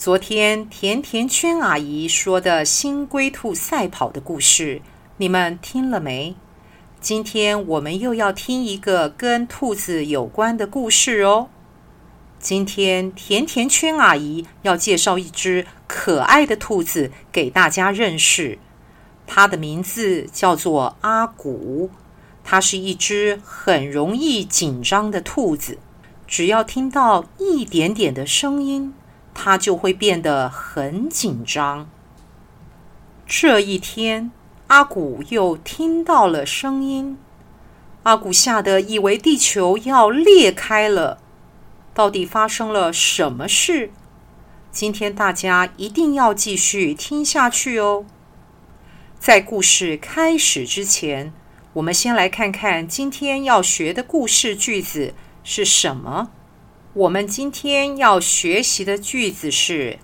昨天甜甜圈阿姨说的新龟兔赛跑的故事，你们听了没？今天我们又要听一个跟兔子有关的故事哦。今天甜甜圈阿姨要介绍一只可爱的兔子给大家认识，它的名字叫做阿古。它是一只很容易紧张的兔子，只要听到一点点的声音，他就会变得很紧张。这一天，阿古又听到了声音，阿古吓得以为地球要裂开了。到底发生了什么事？今天大家一定要继续听下去哦。在故事开始之前，我们先来看看今天要学的故事句子是什么。我们今天要学习的句子是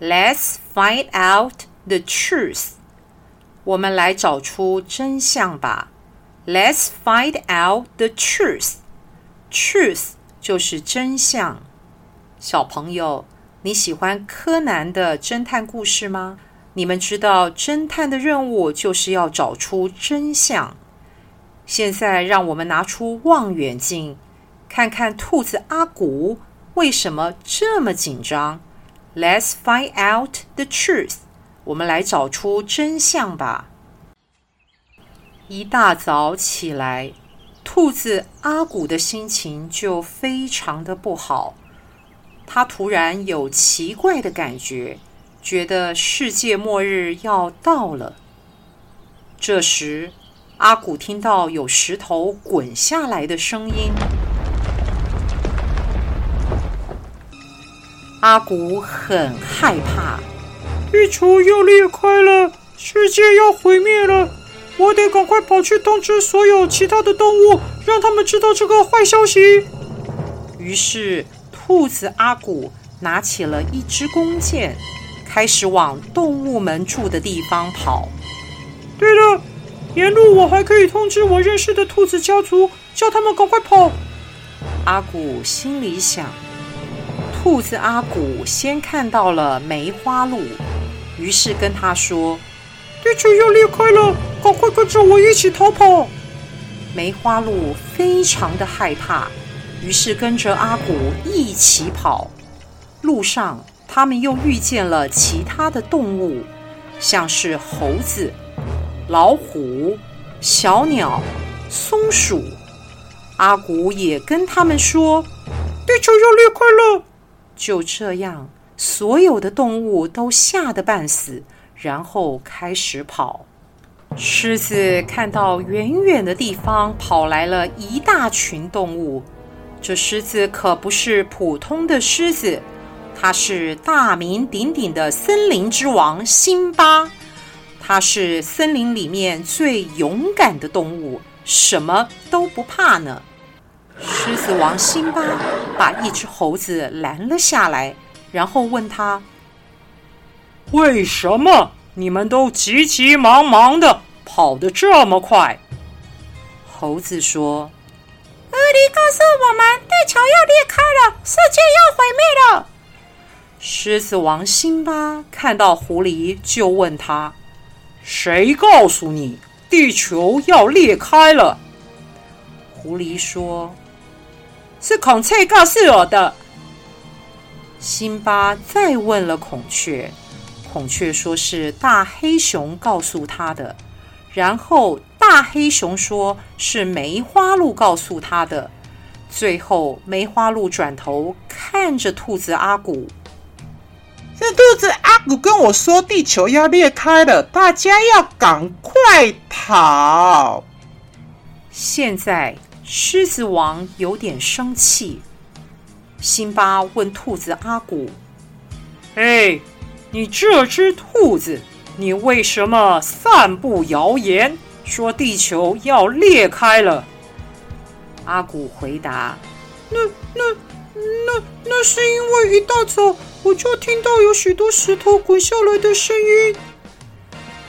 “Let's find out the truth”。我们来找出真相吧。Let's find out the truth. Truth. 就是真相。小朋友，你喜欢柯南的侦探故事吗？你们知道侦探的任务就是要找出真相。现在让我们拿出望远镜，看看兔子阿古为什么这么紧张。Let's find out the truth。我们来找出真相吧。一大早起来。兔子阿古的心情就非常的不好，他突然有奇怪的感觉，觉得世界末日要到了。这时，阿古听到有石头滚下来的声音，阿古很害怕，地球要裂开了，世界要毁灭了。我得赶快跑去通知所有其他的动物，让他们知道这个坏消息。于是，兔子阿古拿起了一支弓箭，开始往动物们住的地方跑。对了，沿路我还可以通知我认识的兔子家族，叫他们赶快跑。阿古心里想。兔子阿古先看到了梅花鹿，于是跟他说。地球要裂开了，赶快跟着我一起逃跑！梅花鹿非常的害怕，于是跟着阿古一起跑。路上，他们又遇见了其他的动物，像是猴子、老虎、小鸟、松鼠。阿古也跟他们说：“地球要裂开了。”就这样，所有的动物都吓得半死。然后开始跑。狮子看到远远的地方跑来了一大群动物。这狮子可不是普通的狮子，它是大名鼎鼎的森林之王辛巴。它是森林里面最勇敢的动物，什么都不怕呢。狮子王辛巴把一只猴子拦了下来，然后问他。为什么你们都急急忙忙的跑得这么快？猴子说：“狐狸告诉我们，地球要裂开了，世界要毁灭了。”狮子王辛巴看到狐狸，就问他：“谁告诉你地球要裂开了？”狐狸说：“是孔雀告诉我的。”辛巴再问了孔雀。孔雀说是大黑熊告诉他的，然后大黑熊说是梅花鹿告诉他的，最后梅花鹿转头看着兔子阿古，是兔子阿古跟我说地球要裂开了，大家要赶快跑。现在狮子王有点生气，辛巴问兔子阿古：“嘿。”你这只兔子，你为什么散布谣言，说地球要裂开了？”阿古回答：“那、那、那、那是因为一大早我就听到有许多石头滚下来的声音。”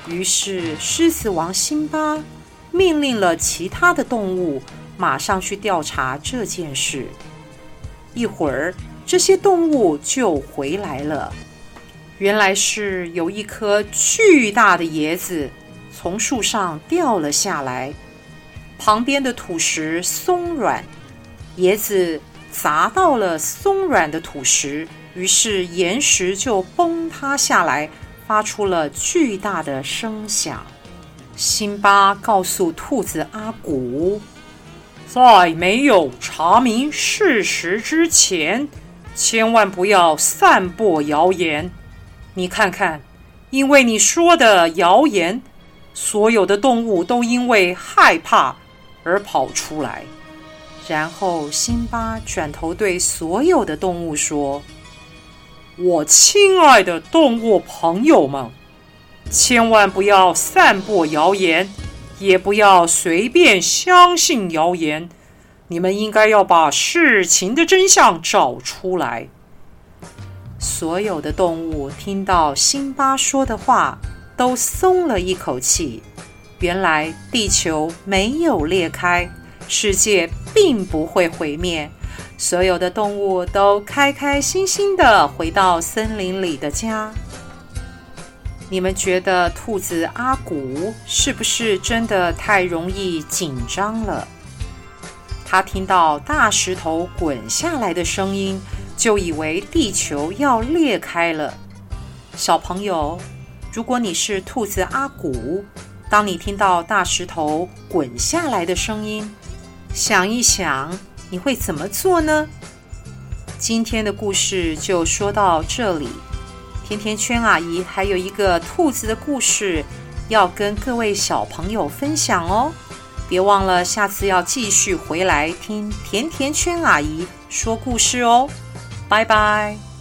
于是，狮子王辛巴命令了其他的动物马上去调查这件事。一会儿，这些动物就回来了。原来是有一颗巨大的椰子从树上掉了下来，旁边的土石松软，椰子砸到了松软的土石，于是岩石就崩塌下来。发出了巨大的声响。辛巴告诉兔子阿古，在没有查明事实之前，千万不要散播谣言。你看看，因为你说的谣言，所有的动物都因为害怕而跑出来。然后，辛巴转头对所有的动物说。我亲爱的动物朋友们，千万不要散播谣言，也不要随便相信谣言。你们应该要把事情的真相找出来。所有的动物听到辛巴说的话，都松了一口气。原来地球没有裂开，世界并不会毁灭。所有的动物都开开心心地回到森林里的家。你们觉得兔子阿古是不是真的太容易紧张了？他听到大石头滚下来的声音，就以为地球要裂开了。小朋友，如果你是兔子阿古，当你听到大石头滚下来的声音，想一想。你会怎么做呢？今天的故事就说到这里。甜甜圈阿姨还有一个兔子的故事要跟各位小朋友分享哦，别忘了下次要继续回来听甜甜圈阿姨说故事哦。拜拜。